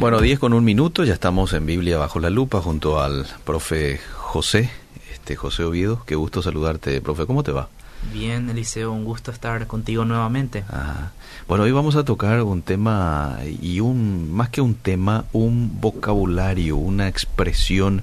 Bueno, 10 con un minuto, ya estamos en Biblia bajo la lupa junto al profe José, este José Oviedo. Qué gusto saludarte, profe. ¿Cómo te va? Bien, Eliseo, un gusto estar contigo nuevamente. Ah, bueno, hoy vamos a tocar un tema y un más que un tema, un vocabulario, una expresión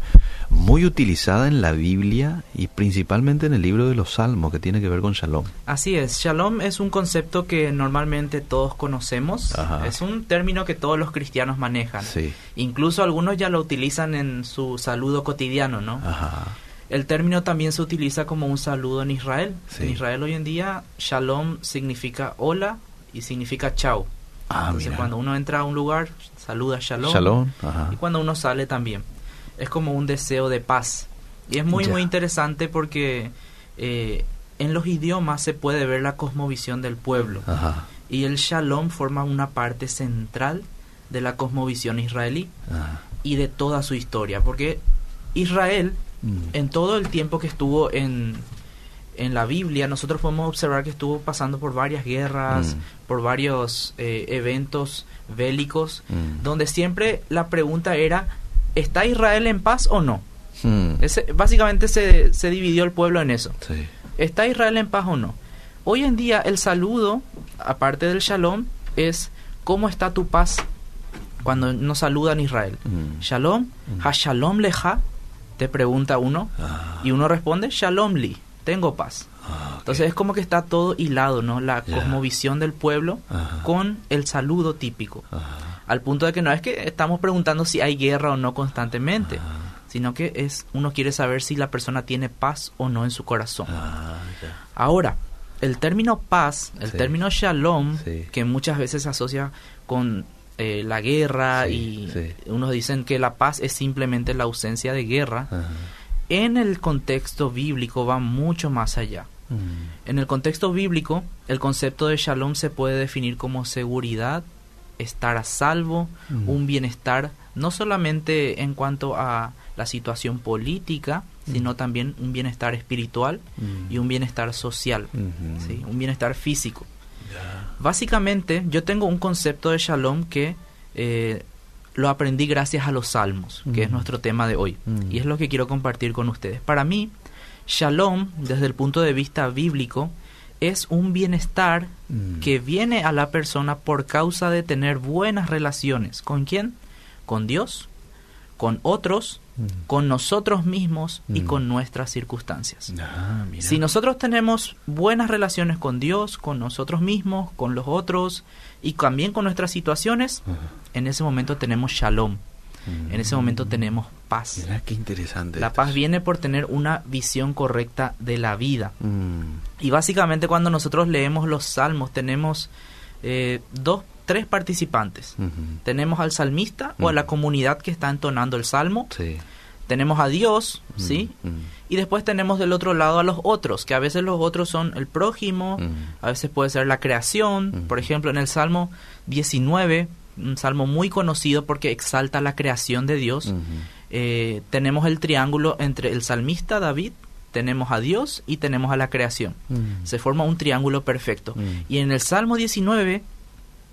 muy utilizada en la Biblia y principalmente en el libro de los Salmos que tiene que ver con Shalom. Así es, Shalom es un concepto que normalmente todos conocemos, Ajá. es un término que todos los cristianos manejan. Sí. Incluso algunos ya lo utilizan en su saludo cotidiano, ¿no? Ajá. El término también se utiliza como un saludo en Israel. Sí. En Israel hoy en día, Shalom significa hola y significa chao. Ah, Entonces mira. cuando uno entra a un lugar, saluda Shalom. Shalom. Ajá. Y cuando uno sale también. Es como un deseo de paz. Y es muy, Ya. muy interesante porque eh, en los idiomas se puede ver la cosmovisión del pueblo. Ajá. Y el shalom forma una parte central de la cosmovisión israelí Ajá. y de toda su historia. Porque Israel, Mm. en todo el tiempo que estuvo en, en la Biblia, nosotros podemos observar que estuvo pasando por varias guerras, Mm. por varios eh, eventos bélicos, Mm. donde siempre la pregunta era, ¿está Israel en paz o no? Mm. Ese, básicamente se, se dividió el pueblo en eso. Sí. ¿Está Israel en paz o no? Hoy en día el saludo, aparte del shalom, es ¿cómo está tu paz? Cuando nos saludan Israel. Shalom, ha shalom leja, te pregunta uno, Ah. y uno responde, shalom li, tengo paz. Ah. Entonces es como que está todo hilado, ¿no? La cosmovisión del pueblo Ajá. con el saludo típico. Ajá. Al punto de que no es que estamos preguntando si hay guerra o no constantemente, sino que es uno quiere saber si la persona tiene paz o no en su corazón. Ah. Ahora, el término paz, el Sí. término shalom, Sí. que muchas veces se asocia con eh, la guerra Sí, y sí. unos dicen que la paz es simplemente la ausencia de guerra, Ajá. en el contexto bíblico va mucho más allá. Mm. En el contexto bíblico, el concepto de shalom se puede definir como seguridad, estar a salvo, Mm. un bienestar, no solamente en cuanto a la situación política, sino también un bienestar espiritual Mm. y un bienestar social, un bienestar físico. Básicamente, yo tengo un concepto de shalom que eh, lo aprendí gracias a los salmos, que es nuestro tema de hoy, Mm. y es lo que quiero compartir con ustedes. Para mí, shalom, desde el punto de vista bíblico, es un bienestar Mm. que viene a la persona por causa de tener buenas relaciones. ¿Con quién? Con Dios, con otros, Mm. con nosotros mismos y Mm. con nuestras circunstancias. Ah. Si nosotros tenemos buenas relaciones con Dios, con nosotros mismos, con los otros y también con nuestras situaciones, en ese momento tenemos shalom, Mm. en ese momento tenemos paz. Mira qué interesante. La esto. paz viene por tener una visión correcta de la vida. Mm. Y básicamente cuando nosotros leemos los salmos tenemos eh, dos, tres participantes. Tenemos al salmista o a la comunidad que está entonando el salmo. Sí. Tenemos a Dios, ¿sí? Y después tenemos del otro lado a los otros, que a veces los otros son el prójimo, a veces puede ser la creación. Por ejemplo, en el Salmo 19, un salmo muy conocido porque exalta la creación de Dios, eh, tenemos el triángulo entre el salmista David, tenemos a Dios y tenemos a la creación. Se forma un triángulo perfecto. Y en el Salmo 19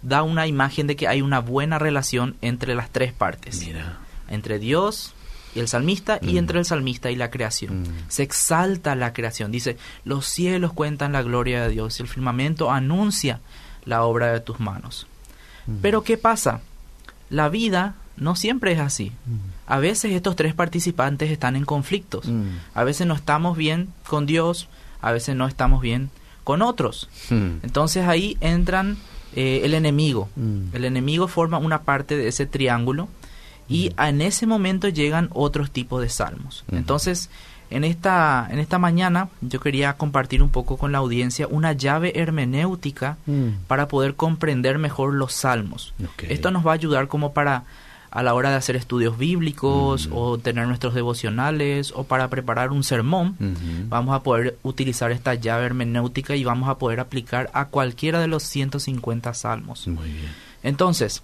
da una imagen de que hay una buena relación entre las tres partes Mira. entre Dios y el salmista y Mm. entre el salmista y la creación. Mm. Se exalta la creación. Dice, los cielos cuentan la gloria de Dios y el firmamento anuncia la obra de tus manos. Mm. Pero ¿qué pasa? La vida no siempre es así. A veces estos tres participantes están en conflictos. A veces no estamos bien con Dios, a veces no estamos bien con otros. Entonces ahí entran eh, el enemigo. Mm. El enemigo forma una parte de ese triángulo y en ese momento llegan otros tipos de salmos. Entonces, en esta, en esta mañana yo quería compartir un poco con la audiencia una llave hermenéutica Mm. para poder comprender mejor los salmos. Esto nos va a ayudar como para a la hora de hacer estudios bíblicos Mm. o tener nuestros devocionales o para preparar un sermón. Vamos a poder utilizar esta llave hermenéutica y vamos a poder aplicar a cualquiera de los 150 salmos. Muy bien. Entonces,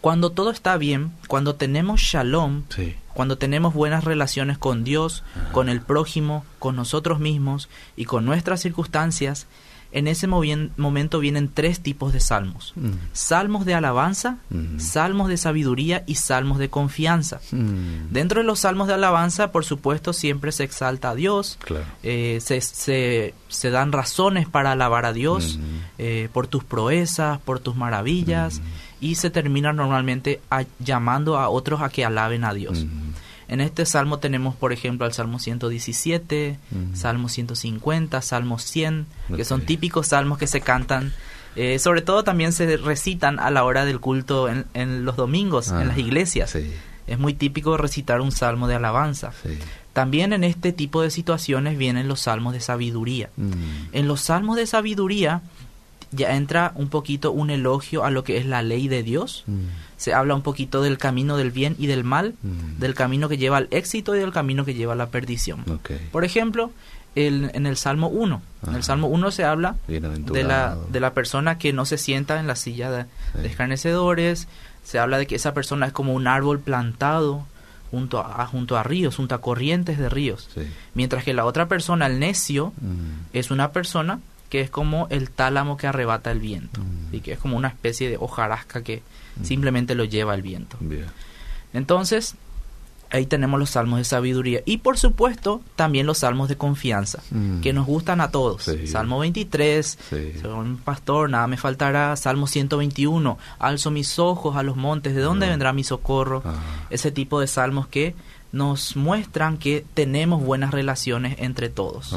cuando todo está bien, cuando tenemos shalom, Sí. cuando tenemos buenas relaciones con Dios, Ajá. con el prójimo, con nosotros mismos y con nuestras circunstancias, en ese momento vienen tres tipos de salmos. Mm. Salmos de alabanza, Mm. salmos de sabiduría y salmos de confianza. Mm. Dentro de los salmos de alabanza, por supuesto, siempre se exalta a Dios, Claro. eh, se, se- se dan razones para alabar a Dios eh, por tus proezas, por tus maravillas, y se termina normalmente a- llamando a otros a que alaben a Dios. En este salmo tenemos, por ejemplo, al Salmo 117, Ujú. Salmo 150, Salmo 100, que son típicos salmos que se cantan. eh, sobre todo también se recitan a la hora del culto en, en los domingos, Ah, en las iglesias. Sí, Es muy típico recitar un salmo de alabanza. sí. También en este tipo de situaciones vienen los salmos de sabiduría. Mm. En los salmos de sabiduría ya entra un poquito un elogio a lo que es la ley de Dios. Mm. Se habla un poquito del camino del bien y del mal, Mm. del camino que lleva al éxito y del camino que lleva a la perdición. Por ejemplo, el- en el Salmo 1. En el Salmo 1 se habla de la, de la persona que no se sienta en la silla de, Sí. de escarnecedores. Se habla de que esa persona es como un árbol plantado junto a, junto a ríos, junto a corrientes de ríos. Sí. Mientras que la otra persona, el necio, Mm. es una persona que es como el tálamo que arrebata el viento. Mm. Y que es como una especie de hojarasca que. Simplemente lo lleva el viento. Bien. Entonces, ahí tenemos los salmos de sabiduría. Y por supuesto, también los salmos de confianza, Mm. que nos gustan a todos. Sí. Salmo 23, Sí. soy un pastor, nada me faltará. Salmo 121, alzo mis ojos a los montes, ¿de dónde Ah. vendrá mi socorro? Ah. Ese tipo de salmos que nos muestran que tenemos buenas relaciones entre todos.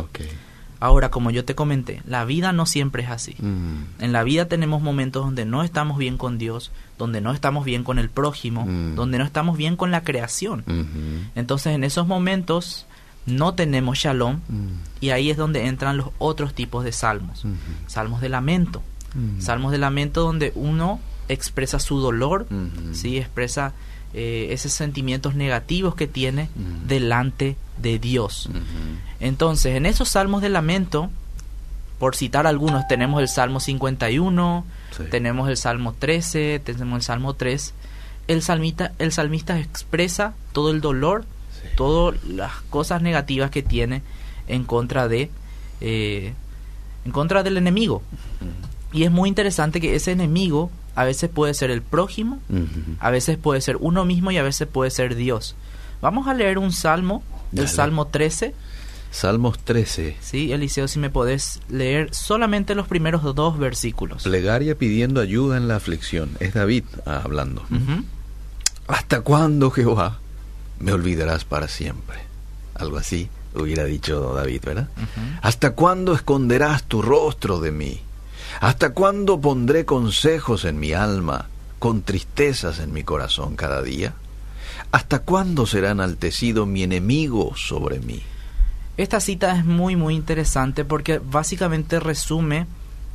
Ahora, como yo te comenté, la vida no siempre es así. Mm. En la vida tenemos momentos donde no estamos bien con Dios, donde no estamos bien con el prójimo, Mm. donde no estamos bien con la creación. Mhm. Entonces en esos momentos no tenemos shalom Mm. y ahí es donde entran los otros tipos de salmos. Mhm. Salmos de lamento. Salmos de lamento donde uno expresa su dolor, Mhm. ¿sí? expresa eh, esos sentimientos negativos que tiene delante de Dios. Entonces, en esos salmos de lamento, por citar algunos, tenemos el Salmo 51, Sí. tenemos el Salmo 13, tenemos el Salmo 3. El salmista, el salmista expresa todo el dolor, Sí. todas las cosas negativas que tiene en contra de eh, en contra del enemigo. Y es muy interesante que ese enemigo a veces puede ser el prójimo, a veces puede ser uno mismo y a veces puede ser Dios. Vamos a leer un salmo, el. Salmo 13. Salmos 13. Sí, Eliseo, si me podés leer solamente los primeros dos versículos. Plegaria pidiendo ayuda en la aflicción. Es David ah, hablando. ¿Hasta cuándo, Jehová, me olvidarás para siempre? Algo así hubiera dicho David, ¿verdad? ¿Hasta cuándo esconderás tu rostro de mí? ¿Hasta cuándo pondré consejos en mi alma, con tristezas en mi corazón cada día? ¿Hasta cuándo será enaltecido mi enemigo sobre mí? Esta cita es muy muy interesante porque básicamente resume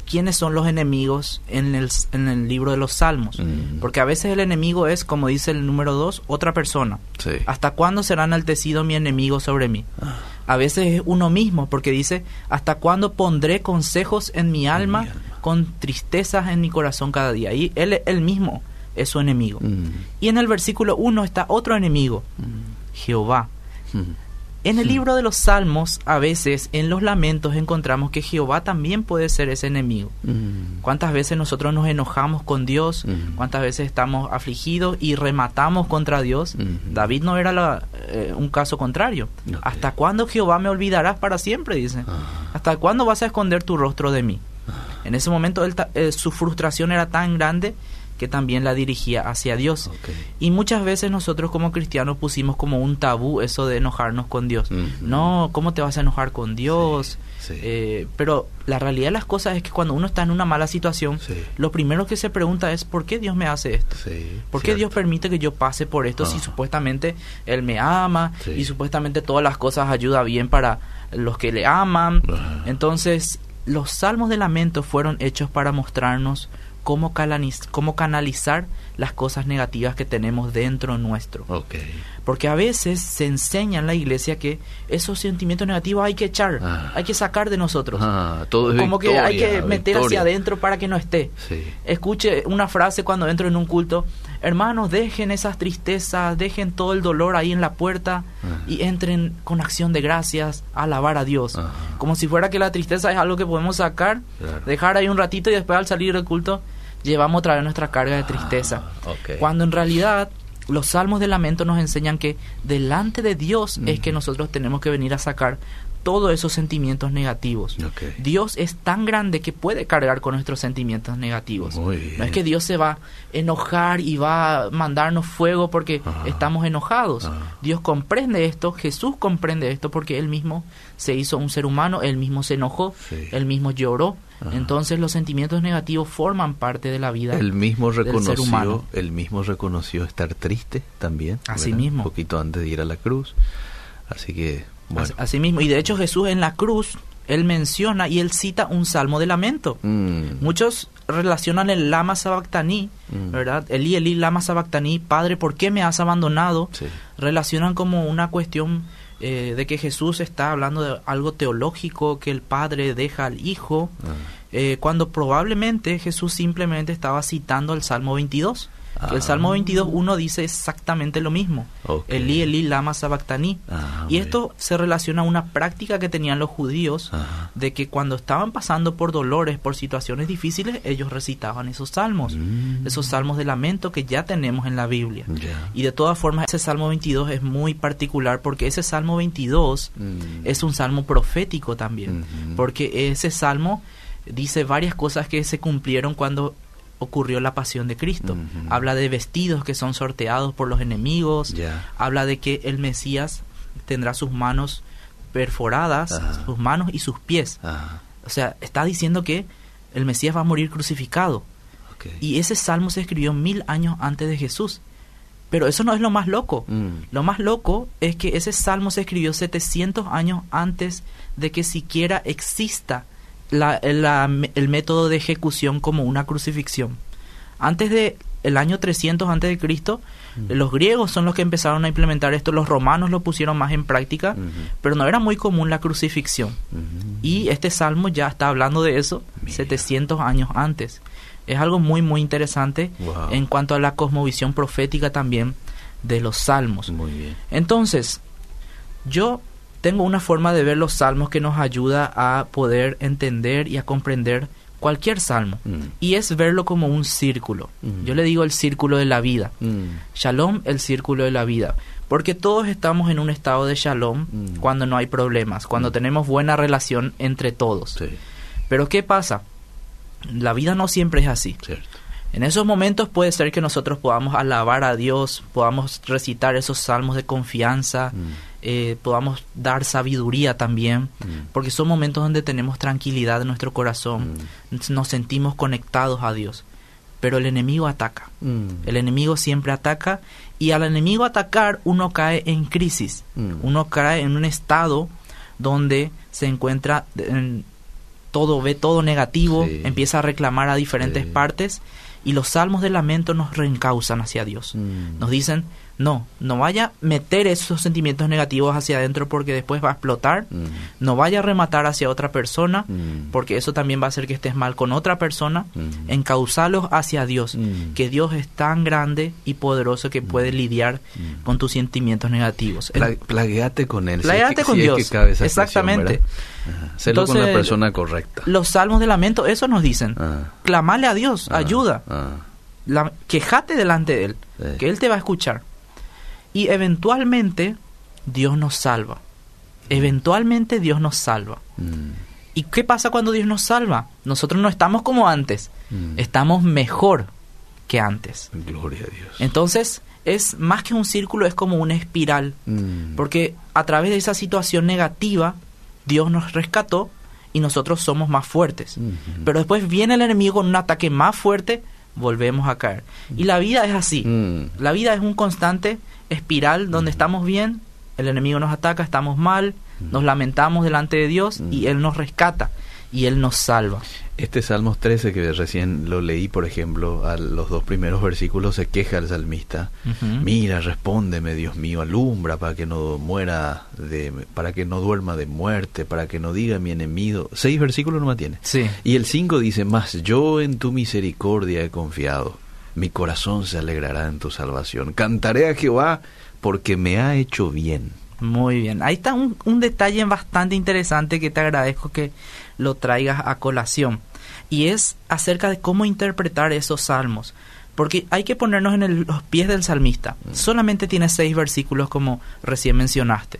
quiénes son los enemigos en el, en el libro de los Salmos. Mm. Porque a veces el enemigo es, como dice el número 2, otra persona. Sí. ¿Hasta cuándo será enaltecido mi enemigo sobre mí? Ah, A veces es uno mismo, porque dice, ¿hasta cuándo pondré consejos en mi alma, alma. con tristezas en mi corazón cada día? Y él, él mismo es su enemigo. mm, Y en el versículo 1 está otro enemigo, Jehová. En el libro de los Salmos, a veces en los lamentos encontramos que Jehová también puede ser ese enemigo. mm, ¿Cuántas veces nosotros nos enojamos con Dios? Mm. ¿Cuántas veces estamos afligidos y rematamos contra Dios? Mm. David no era la- eh, un caso contrario. ¿Hasta cuándo Jehová me olvidarás para siempre? Dice. Ah. ¿Hasta cuándo vas a esconder tu rostro de mí? En ese momento él ta- eh, su frustración era tan grande que también la dirigía hacia Dios. Y muchas veces nosotros como cristianos pusimos como un tabú eso de enojarnos con Dios. No, ¿cómo te vas a enojar con Dios? Sí, sí. Eh, pero la realidad de las cosas es que cuando uno está en una mala situación, Sí. lo primero que se pregunta es ¿por qué Dios me hace esto? ¿Por qué Dios permite que yo pase por esto si supuestamente Él me ama y supuestamente todas las cosas ayuda bien para los que le aman? Ajá. Entonces, los salmos de lamento fueron hechos para mostrarnos cómo, canaliz- cómo canalizar las cosas negativas que tenemos dentro nuestro. Porque a veces se enseña en la iglesia que esos sentimientos negativos hay que echar, Ah. hay que sacar de nosotros. Ah, todo es Como que hay que meter victoria. hacia adentro para que no esté. Sí. Escuche una frase cuando entro en un culto, hermanos, dejen esas tristezas, dejen todo el dolor ahí en la puerta Ajá. y entren con acción de gracias a alabar a Dios. Ajá. Como si fuera que la tristeza es algo que podemos sacar, Claro. dejar ahí un ratito y después al salir del culto llevamos otra vez nuestra carga de tristeza. Ah, ok. Cuando en realidad los salmos de lamento nos enseñan que delante de Dios es que nosotros tenemos que venir a sacar todos esos sentimientos negativos. Dios es tan grande que puede cargar con nuestros sentimientos negativos. No es que Dios se va a enojar y va a mandarnos fuego porque Ah. estamos enojados. Ah. Dios comprende esto, Jesús comprende esto porque Él mismo se hizo un ser humano, Él mismo se enojó, Sí. Él mismo lloró. Ah. Entonces los sentimientos negativos forman parte de la vida. Él mismo del ser reconoció, humano. él mismo reconoció estar triste también. Así ¿verdad? mismo. Un poquito antes de ir a la cruz. Así que, bueno. Así- mismo. Y de hecho Jesús en la cruz, Él menciona y Él cita un salmo de lamento. Mm, Muchos relacionan el lama sabactaní, Mm. ¿verdad? Elí, Elí, lama sabactaní, Padre, ¿por qué me has abandonado? sí. Relacionan como una cuestión eh, de que Jesús está hablando de algo teológico, que el Padre deja al Hijo, Ah. eh, cuando probablemente Jesús simplemente estaba citando el Salmo 22. Que el Ah. Salmo 22, uno dice exactamente lo mismo. Elí, Elí, lama sabactaní. Ah, y esto se relaciona a una práctica que tenían los judíos de que cuando estaban pasando por dolores, por situaciones difíciles, ellos recitaban esos salmos, Mm. esos salmos de lamento que ya tenemos en la Biblia. Y de todas formas, ese Salmo 22 es muy particular porque ese Salmo 22 Mm. es un salmo profético también, porque ese salmo dice varias cosas que se cumplieron cuando ocurrió la pasión de Cristo. Habla de vestidos que son sorteados por los enemigos, habla de que el Mesías tendrá sus manos perforadas, Ajá. sus manos y sus pies. O sea, está diciendo que el Mesías va a morir crucificado. Y ese salmo se escribió mil años antes de Jesús. Pero eso no es lo más loco. Mm. Lo más loco es que ese salmo se escribió 700 años antes de que siquiera exista la- la- el método de ejecución como una crucifixión. Antes de el año 300 antes de Cristo, Mm. los griegos son los que empezaron a implementar esto, los romanos lo pusieron más en práctica, pero no era muy común la crucifixión. Y este salmo ya está hablando de eso Mira. 700 años antes. Es algo muy, muy interesante Wow. en cuanto a la cosmovisión profética también de los salmos. Muy bien. Entonces, yo tengo una forma de ver los salmos que nos ayuda a poder entender y a comprender cualquier salmo. Mm. Y es verlo como un círculo. Mm. Yo le digo el círculo de la vida. Mm. Shalom, el círculo de la vida. Porque todos estamos en un estado de shalom cuando no hay problemas, cuando tenemos buena relación entre todos. Sí, Pero ¿qué pasa? La vida no siempre es así. cierto. En esos momentos puede ser que nosotros podamos alabar a Dios, podamos recitar esos salmos de confianza. Eh, podamos dar sabiduría también, Mm. porque son momentos donde tenemos tranquilidad en nuestro corazón, nos sentimos conectados a Dios. Pero el enemigo ataca. Mm. El enemigo siempre ataca y al enemigo atacar uno cae en crisis. Mm. Uno cae en un estado donde se encuentra en todo ve todo negativo, Sí. empieza a reclamar a diferentes Sí. partes y los salmos de lamento nos reencausan hacia Dios. Mm. Nos dicen, no, no vaya a meter esos sentimientos negativos hacia adentro porque después va a explotar. Mm. No vaya a rematar hacia otra persona Mm. porque eso también va a hacer que estés mal con otra persona. Mm. Encausalos hacia Dios, Mm. que Dios es tan grande y poderoso que puede lidiar con tus sentimientos negativos. Pla- plagueate con él. si es Plagueate que- con si es Dios. que cabe esa expresión, Exactamente. con la persona correcta. Los salmos de lamento, eso nos dicen. Ah, Clamale a Dios, ah, ayuda. ah, La- quejate delante de Él, Sí. que Él te va a escuchar. Y eventualmente Dios nos salva. Eventualmente Dios nos salva. mm, ¿Y qué pasa cuando Dios nos salva? Nosotros no estamos como antes, mm. estamos mejor que antes. Gloria a Dios. Entonces, es más que un círculo, es como una espiral. Mm. Porque a través de esa situación negativa, Dios nos rescató y nosotros somos más fuertes. Ujú. Pero después viene el enemigo con un ataque más fuerte, volvemos a caer. Y la vida es así. Mm. La vida es un constante espiral donde estamos bien, el enemigo nos ataca, estamos mal, nos lamentamos delante de Dios y Él nos rescata. Y Él nos salva. Este Salmos 13 que recién lo leí, por ejemplo, a los dos primeros versículos se queja el salmista. Mira, respóndeme, Dios mío, alumbra para que no muera de para que no duerma de muerte, para que no diga mi enemigo. Seis versículos nomás tiene. Sí. Y el 5 dice, "Mas yo en tu misericordia he confiado. Mi corazón se alegrará en tu salvación. Cantaré a Jehová porque me ha hecho bien." Muy bien. Ahí está un, un detalle bastante interesante que te agradezco que lo traigas a colación. Y es acerca de cómo interpretar esos salmos. Porque hay que ponernos en el- los pies del salmista. Solamente tiene seis versículos como recién mencionaste.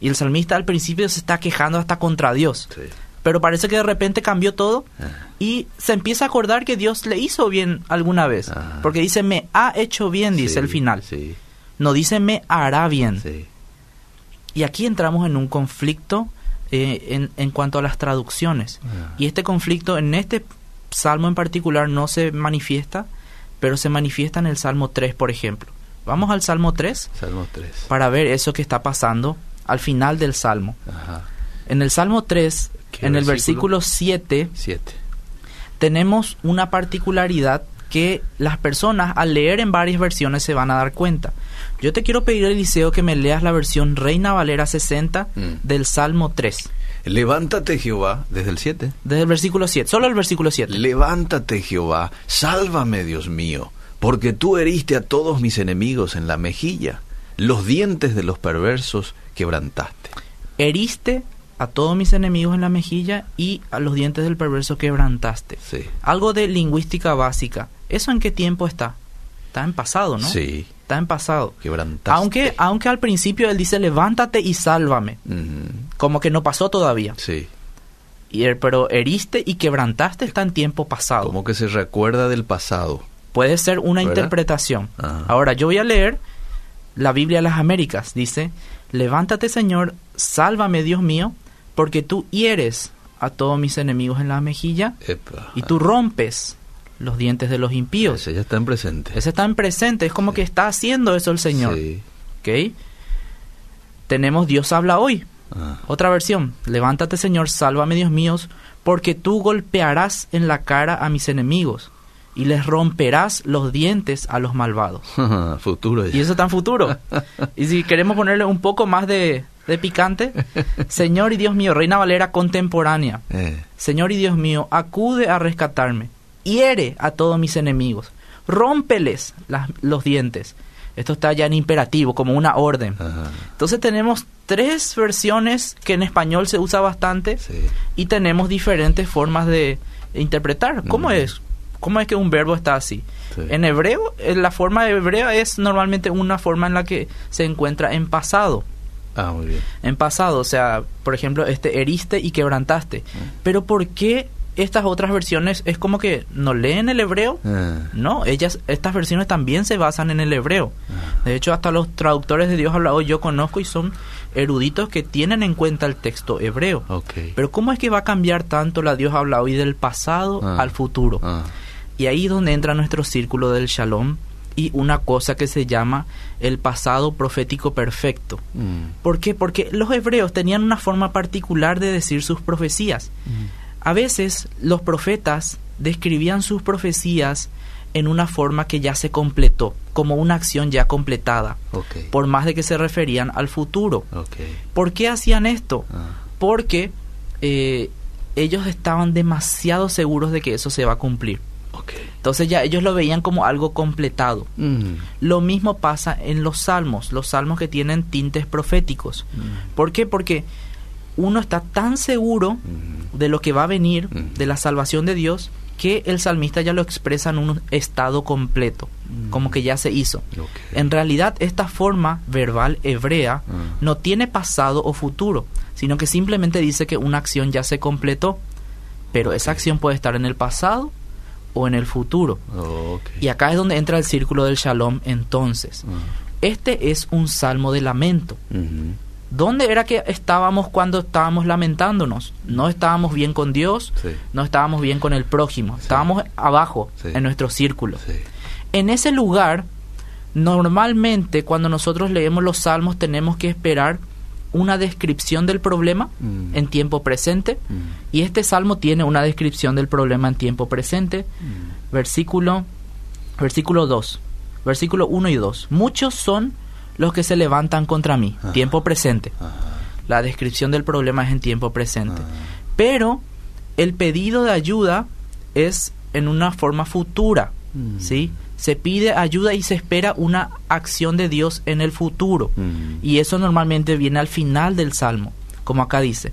Y el salmista al principio se está quejando hasta contra Dios. Sí. Pero parece que de repente cambió todo Ah, y se empieza a acordar que Dios le hizo bien alguna vez. Ajá. Porque dice, me ha hecho bien, dice sí, el final. Sí, No dice, me hará bien. Y aquí entramos en un conflicto eh, en, en cuanto a las traducciones. Ah. Y este conflicto en este salmo en particular no se manifiesta, pero se manifiesta en el Salmo 3, por ejemplo. Vamos al Salmo 3 Salmos 3. para ver eso que está pasando al final del Salmo. Ajá. En el Salmo 3, ¿Qué en el versículo? versículo 7, 7. tenemos una particularidad que las personas al leer en varias versiones se van a dar cuenta. Yo te quiero pedir, Eliseo, que me leas la versión Reina Valera 60 Mm. del Salmo 3. Levántate Jehová, desde el 7. Desde el versículo 7, solo el versículo 7. Levántate Jehová, sálvame Dios mío, porque tú heriste a todos mis enemigos en la mejilla, los dientes de los perversos quebrantaste. Heriste a todos mis enemigos en la mejilla y a los dientes del perverso quebrantaste. Sí. Algo de lingüística básica. ¿Eso en qué tiempo está? Está en pasado, ¿no? Sí, Está en pasado. quebrantaste. Aunque, aunque al principio él dice, levántate y sálvame. Como que no pasó todavía. Sí, Y el- pero heriste y quebrantaste está en tiempo pasado. como que se recuerda del pasado. Puede ser una ¿Verdad? interpretación. Ajá. Ahora, yo voy a leer la Biblia de las Américas. Dice, levántate Señor, sálvame Dios mío, porque tú hieres a todos mis enemigos en la mejilla Epa. y tú rompes los dientes de los impíos. Ese ya está en presente. Ese está en presente, es como que está haciendo eso el Señor. Sí. ¿ok? Tenemos Dios habla hoy. Ah, Otra versión, levántate Señor, sálvame Dios míos, porque tú golpearás en la cara a mis enemigos y les romperás los dientes a los malvados. Futuro ya. Y eso está en futuro. Y si queremos ponerle un poco más de, de picante, Señor y Dios mío, Reina Valera contemporánea, Eh, Señor y Dios mío, acude a rescatarme, hiere a todos mis enemigos, rómpeles las- los dientes. Esto está ya en imperativo, como una orden. ajá, Entonces tenemos tres versiones que en español se usa bastante sí. y tenemos diferentes formas de interpretar. ¿Cómo es? ¿Cómo es que un verbo está así? Sí. En hebreo, eh, la forma hebrea es normalmente una forma en la que se encuentra en pasado. Ah, muy bien. En pasado, o sea, por ejemplo, este heriste y quebrantaste. Pero ¿por qué estas otras versiones es como que no leen el hebreo? Ah, No, ellas, estas versiones también se basan en el hebreo. ah, De hecho, hasta los traductores de Dios hablado yo conozco y son eruditos que tienen en cuenta el texto hebreo. Pero ¿cómo es que va a cambiar tanto la Dios habla hoy del pasado Ah. al futuro? Y ahí es donde entra nuestro círculo del shalom y una cosa que se llama el pasado profético perfecto. mm, ¿Por qué? Porque los hebreos tenían una forma particular de decir sus profecías. mm, A veces los profetas describían sus profecías en una forma que ya se completó, como una acción ya completada, por más de que se referían al futuro. ¿Por qué hacían esto? Ah, Porque eh, ellos estaban demasiado seguros de que eso se va a cumplir. Entonces ya ellos lo veían como algo completado. Mm, Lo mismo pasa en los salmos, los salmos que tienen tintes proféticos. mm, ¿Por qué? Porque uno está tan seguro de lo que va a venir, de la salvación de Dios, que el salmista ya lo expresa en un estado completo, como que ya se hizo. En realidad, esta forma verbal hebrea Ah. no tiene pasado o futuro, sino que simplemente dice que una acción ya se completó, pero esa acción puede estar en el pasado o en el futuro. Y acá es donde entra el círculo del shalom entonces. Ah, Este es un salmo de lamento. ¿Dónde era que estábamos cuando estábamos lamentándonos? No estábamos bien con Dios, Sí. no estábamos bien con el prójimo, estábamos abajo Sí. en nuestro círculo. En ese lugar, normalmente cuando nosotros leemos los salmos tenemos que esperar una descripción del problema Mm. en tiempo presente Mm. y este salmo tiene una descripción del problema en tiempo presente. Mm. Versículo versículo 2. Versículo 1 y 2. Muchos son los que se levantan contra mí, Ajá. tiempo presente. Ajá. La descripción del problema es en tiempo presente. Pero el pedido de ayuda es en una forma futura, Mm. ¿sí? Se pide ayuda y se espera una acción de Dios en el futuro. Mm. Y eso normalmente viene al final del salmo, como acá dice.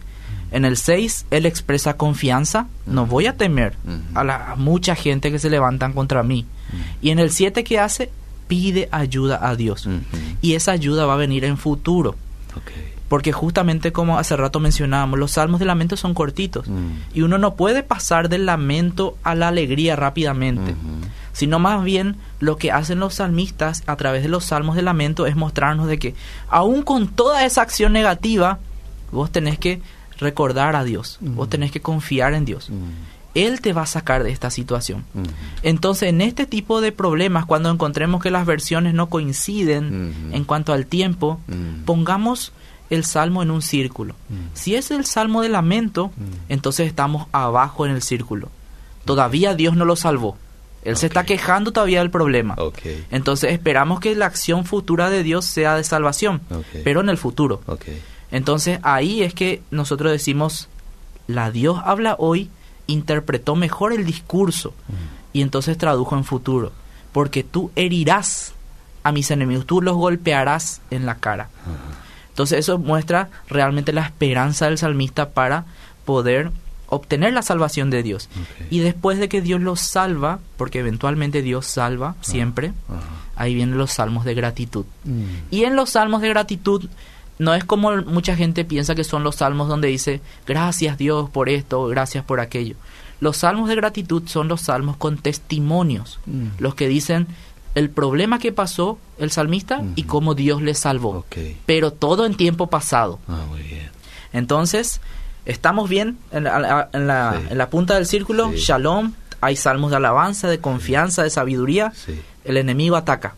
En el 6, él expresa confianza, no voy a temer a la a mucha gente que se levantan contra mí. Y en el 7, ¿qué hace? Pide ayuda a Dios. Y esa ayuda va a venir en futuro. Porque justamente como hace rato mencionábamos, los salmos de lamento son cortitos. Mm. Y uno no puede pasar del lamento a la alegría rápidamente, sino más bien lo que hacen los salmistas a través de los salmos de lamento es mostrarnos de que aún con toda esa acción negativa, vos tenés que recordar a Dios, vos tenés que confiar en Dios. Él te va a sacar de esta situación. Entonces, en este tipo de problemas, cuando encontremos que las versiones no coinciden en cuanto al tiempo, pongamos el salmo en un círculo. Si es el salmo de lamento, entonces estamos abajo en el círculo. Todavía Dios no lo salvó. Él se está quejando todavía del problema. Entonces esperamos que la acción futura de Dios sea de salvación, pero en el futuro. Entonces ahí es que nosotros decimos, la Dios habla hoy, interpretó mejor el discurso y entonces tradujo en futuro, porque tú herirás a mis enemigos, tú los golpearás en la cara. Entonces eso muestra realmente la esperanza del salmista para poder obtener la salvación de Dios. Y después de que Dios los salva, porque eventualmente Dios salva siempre, Ajá. ahí vienen los salmos de gratitud. Mm. Y en los salmos de gratitud no es como mucha gente piensa que son los salmos donde dice gracias Dios por esto, gracias por aquello. Los salmos de gratitud son los salmos con testimonios, Mm. los que dicen el problema que pasó el salmista y cómo Dios le salvó, pero todo en tiempo pasado. Ah, muy bien. Entonces, estamos bien en la, en la- Sí. en la punta del círculo, Sí. shalom, hay salmos de alabanza, de confianza, de sabiduría, Sí. el enemigo ataca.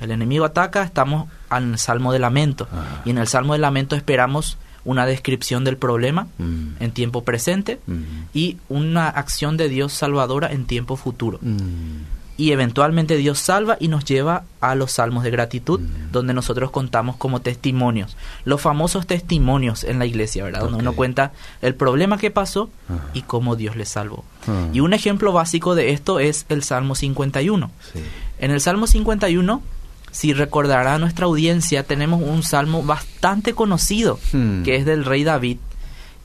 El enemigo ataca, estamos el salmo de lamento. Ajá. Y en el salmo de lamento esperamos una descripción del problema Mm. en tiempo presente Mm. y una acción de Dios salvadora en tiempo futuro. Mm. Y eventualmente Dios salva y nos lleva a los salmos de gratitud, donde nosotros contamos como testimonios. Los famosos testimonios en la iglesia, ¿verdad? Donde uno cuenta el problema que pasó Ajá. y cómo Dios le salvó. Ah. Y un ejemplo básico de esto es el Salmo 51. Sí. En el Salmo 51, si recordará nuestra audiencia, tenemos un salmo bastante conocido, Hmm. que es del rey David.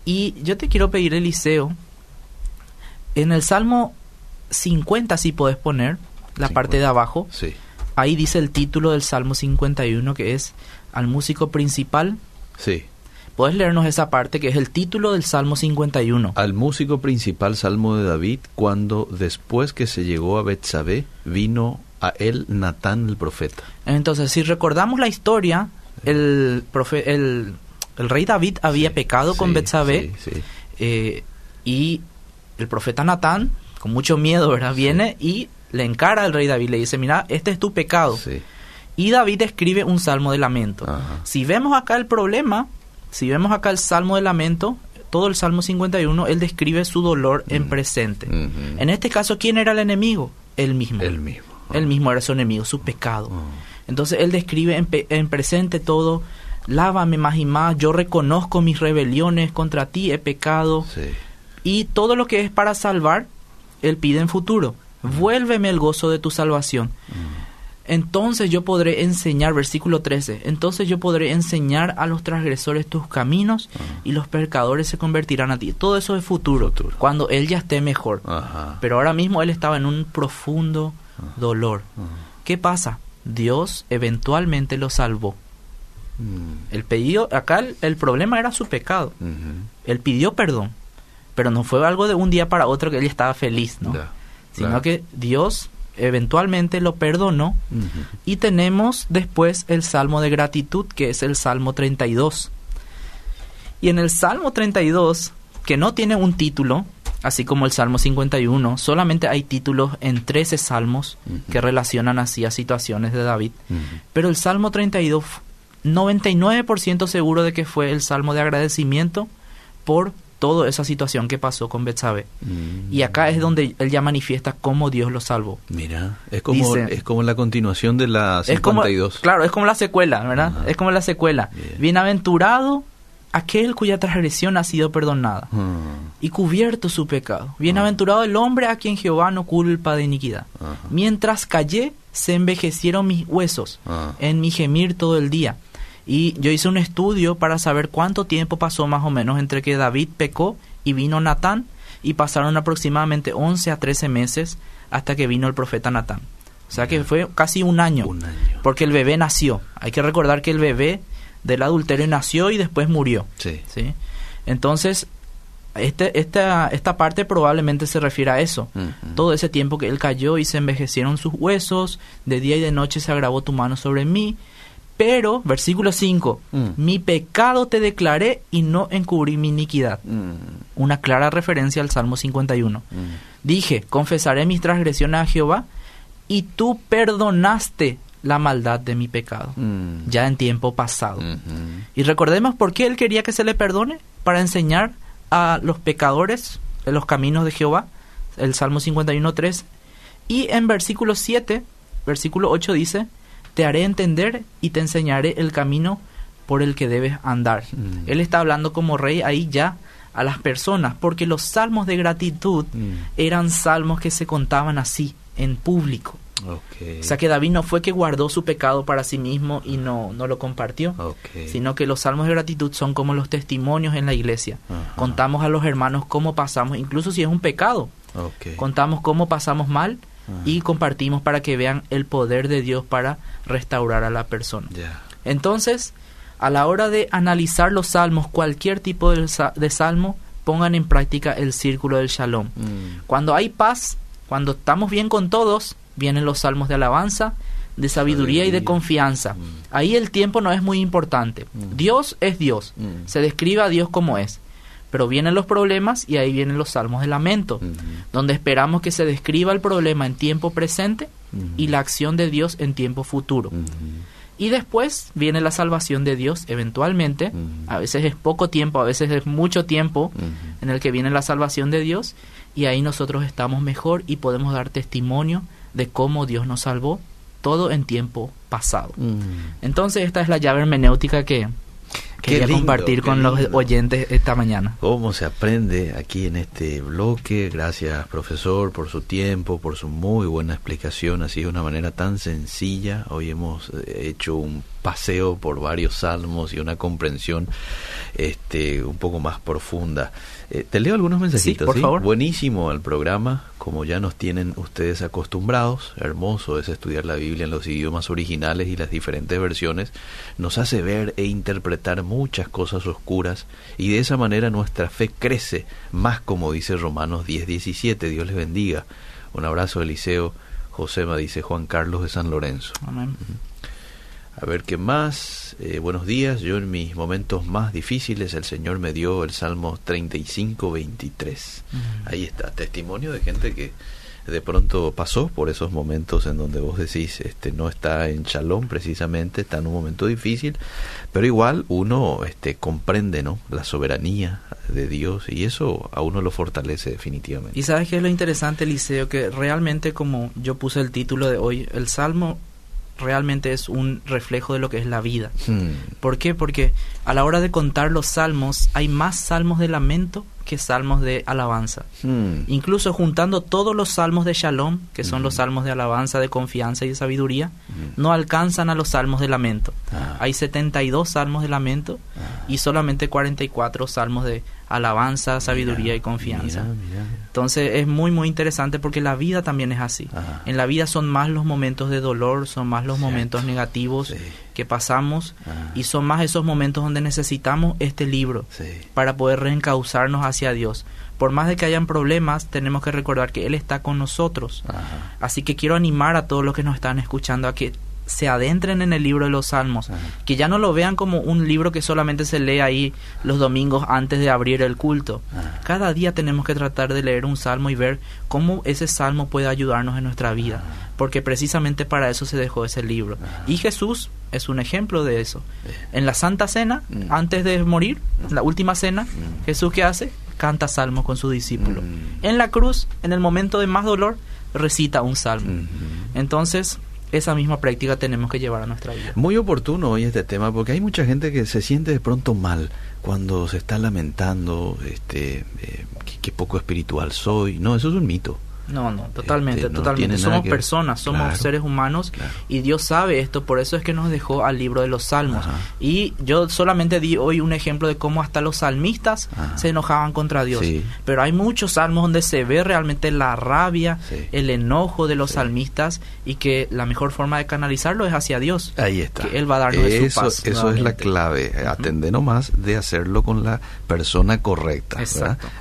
Y yo te quiero pedir, Eliseo, en el Salmo 50, si podés poner la 50. parte de abajo, Sí. ahí dice el título del Salmo 51, que es al músico principal. Sí. ¿Puedes leernos esa parte, que es el título del Salmo 51? Al músico principal Salmo de David, cuando después que se llegó a Betsabé, vino a él Natán el profeta. Entonces, si recordamos la historia, el, profe- el, el rey David había Sí, pecado con sí, Betsabé Sí, eh, y el profeta Natán, con mucho miedo, ¿verdad? Viene y le encara al rey David, le dice, mira, este es tu pecado. Y David escribe un salmo de lamento. Ajá. Si vemos acá el problema, si vemos acá el salmo de lamento, todo el salmo 51, él describe su dolor en presente. Ujú. En este caso, ¿quién era el enemigo? Él mismo. Él mismo. Él mismo era su enemigo, su pecado. Oh. Entonces él describe en, pe- en presente todo, lávame más y más, yo reconozco mis rebeliones contra ti, he pecado. Sí. Y todo lo que es para salvar, él pide en futuro, vuélveme el gozo de tu salvación. Entonces yo podré enseñar, versículo 13, entonces yo podré enseñar a los transgresores tus caminos y los pecadores se convertirán a ti. Todo eso es futuro, Futuro. cuando él ya esté mejor. Pero ahora mismo él estaba en un profundo dolor. ¿Qué pasa? Dios eventualmente lo salvó. Mm. El pedido, acá el, el problema era su pecado. Él pidió perdón, pero no fue algo de un día para otro que él estaba feliz, ¿no? Sino que Dios eventualmente lo perdonó y tenemos después el salmo de gratitud, que es el salmo 32. Y en el salmo 32, que no tiene un título, así como el salmo 51, solamente hay títulos en 13 salmos que relacionan así a situaciones de David. Pero el salmo 32 f- 99% seguro de que fue el salmo de agradecimiento por toda esa situación que pasó con Betsabe. Mm. Y acá es donde él ya manifiesta cómo Dios lo salvó. Mira, es como, Dice- es como la continuación de la Es como, 52. claro, es como la secuela, ¿verdad? Ajá. Es como la secuela. Bien. Bienaventurado aquel cuya transgresión ha sido perdonada Ah, y cubierto su pecado. Bienaventurado el hombre a quien Jehová no culpa de iniquidad. Mientras callé, se envejecieron mis huesos Ah. en mi gemir todo el día. Y yo hice un estudio para saber cuánto tiempo pasó más o menos entre que David pecó y vino Natán, y pasaron aproximadamente 11 a 13 meses hasta que vino el profeta Natán. O sea que fue casi un año, Un año. porque el bebé nació. Hay que recordar que el bebé del adulterio nació y después murió. Sí. ¿sí? Entonces, este, esta, esta parte probablemente se refiere a eso. Todo ese tiempo que él cayó y se envejecieron sus huesos, de día y de noche se agravó tu mano sobre mí. Pero, versículo 5, Mm. mi pecado te declaré y no encubrí mi iniquidad. Mm, Una clara referencia al Salmo 51. mm. Dije, confesaré mis transgresiones a Jehová y tú perdonaste la maldad de mi pecado, Mm. ya en tiempo pasado. Y recordemos por qué él quería que se le perdone, para enseñar a los pecadores en los caminos de Jehová, el Salmo 51.3. Y en versículo 7, versículo 8 dice, te haré entender y te enseñaré el camino por el que debes andar. Mm. Él está hablando como rey ahí ya a las personas, porque los salmos de gratitud Mm. eran salmos que se contaban así, en público. Ok. O sea que David no fue que guardó su pecado para sí mismo y no, no lo compartió Ok. sino que los salmos de gratitud son como los testimonios en la iglesia. Contamos a los hermanos cómo pasamos, incluso si es un pecado, contamos cómo pasamos mal y compartimos para que vean el poder de Dios para restaurar a la persona. Entonces, a la hora de analizar los salmos, cualquier tipo de, de salmo, pongan en práctica el círculo del shalom. Mm. Cuando hay paz, cuando estamos bien con todos, vienen los salmos de alabanza, de sabiduría y de confianza. Mm. Ahí el tiempo no es muy importante. Mm. Dios es Dios. Mm. Se describe a Dios como es. Pero vienen los problemas y ahí vienen los salmos de lamento, donde esperamos que se describa el problema en tiempo presente y la acción de Dios en tiempo futuro. Y después viene la salvación de Dios eventualmente. A veces es poco tiempo, a veces es mucho tiempo en el que viene la salvación de Dios y ahí nosotros estamos mejor y podemos dar testimonio de cómo Dios nos salvó, todo en tiempo pasado. Mm. Entonces esta es la llave hermenéutica que quería lindo, compartir con los oyentes esta mañana. ¿Cómo se aprende aquí en este bloque? Gracias, profesor, por su tiempo, por su muy buena explicación. Así de una manera tan sencilla. Hoy hemos eh, hecho un paseo por varios salmos y una comprensión este, un poco más profunda. Eh, te leo algunos mensajitos. por favor. Buenísimo el programa, como ya nos tienen ustedes acostumbrados. Hermoso es estudiar la Biblia en los idiomas originales y las diferentes versiones. Nos hace ver e interpretar muchas cosas oscuras y de esa manera nuestra fe crece más como dice Romanos 10:17. Dios les bendiga. Un abrazo, Eliseo. Josema dice Juan Carlos de San Lorenzo. Amén. A ver qué más. Eh, buenos días. Yo en mis momentos más difíciles el Señor me dio el Salmo 35, 23. Ahí está, testimonio de gente que de pronto pasó por esos momentos en donde vos decís, este, no está en shalom precisamente, está en un momento difícil, pero igual uno este, comprende ¿no? la soberanía de Dios y eso a uno lo fortalece definitivamente. Y sabes qué es lo interesante, Eliseo, que realmente como yo puse el título de hoy, el Salmo realmente es un reflejo de lo que es la vida. Hmm, ¿Por qué? Porque a la hora de contar los salmos hay más salmos de lamento que salmos de alabanza. hmm, Incluso juntando todos los salmos de Shalom, que son los Ujú. salmos de alabanza, de confianza y de sabiduría, hmm. no alcanzan a los salmos de lamento. Ah, Hay 72 salmos de lamento y solamente 44 salmos de alabanza, sabiduría mira, y confianza. mira, mira. Entonces es muy muy interesante porque la vida también es así. Ajá. En la vida son más los momentos de dolor, son más los Cierto. momentos negativos Sí. que pasamos y son más esos momentos donde necesitamos este libro sí. para poder reencauzarnos hacia Dios. Por más de que hayan problemas, tenemos que recordar que Él está con nosotros. Ajá. Así que quiero animar a todos los que nos están escuchando a que se adentren en el libro de los Salmos, Ajá. que ya no lo vean como un libro que solamente se lee ahí los domingos antes de abrir el culto. Cada día tenemos que tratar de leer un salmo y ver cómo ese salmo puede ayudarnos en nuestra vida, porque precisamente para eso se dejó ese libro. Y Jesús es un ejemplo de eso. En la Santa Cena, Mm. antes de morir, en la última cena, Mm. Jesús ¿qué hace? Canta salmos con su discípulo. Mm. En la cruz, en el momento de más dolor, recita un salmo. Entonces, esa misma práctica tenemos que llevar a nuestra vida. Muy oportuno hoy este tema porque hay mucha gente que se siente de pronto mal cuando se está lamentando, este, eh, que, que poco espiritual soy. No, eso es un mito. No, no, totalmente, Este, no totalmente. tiene nada Somos que personas, somos Claro, seres humanos claro. y Dios sabe esto, por eso es que nos dejó al libro de los salmos. Ajá. Y yo solamente di hoy un ejemplo de cómo hasta los salmistas Ajá. se enojaban contra Dios. Sí. Pero hay muchos salmos donde se ve realmente la rabia, Sí. el enojo de los Sí. salmistas y que la mejor forma de canalizarlo es hacia Dios. Ahí está. Que Él va a darnos de su eso, paz Eso es la clave. Atende nomás de hacerlo con la persona correcta.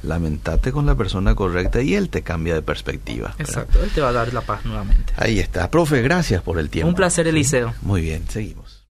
Lamentate con la persona correcta y él te cambia de perspectiva. ¿Verdad? Exacto, Él te va a dar la paz nuevamente. Ahí está. Profe, gracias por el tiempo. Un placer. Eliseo. Muy bien, seguimos.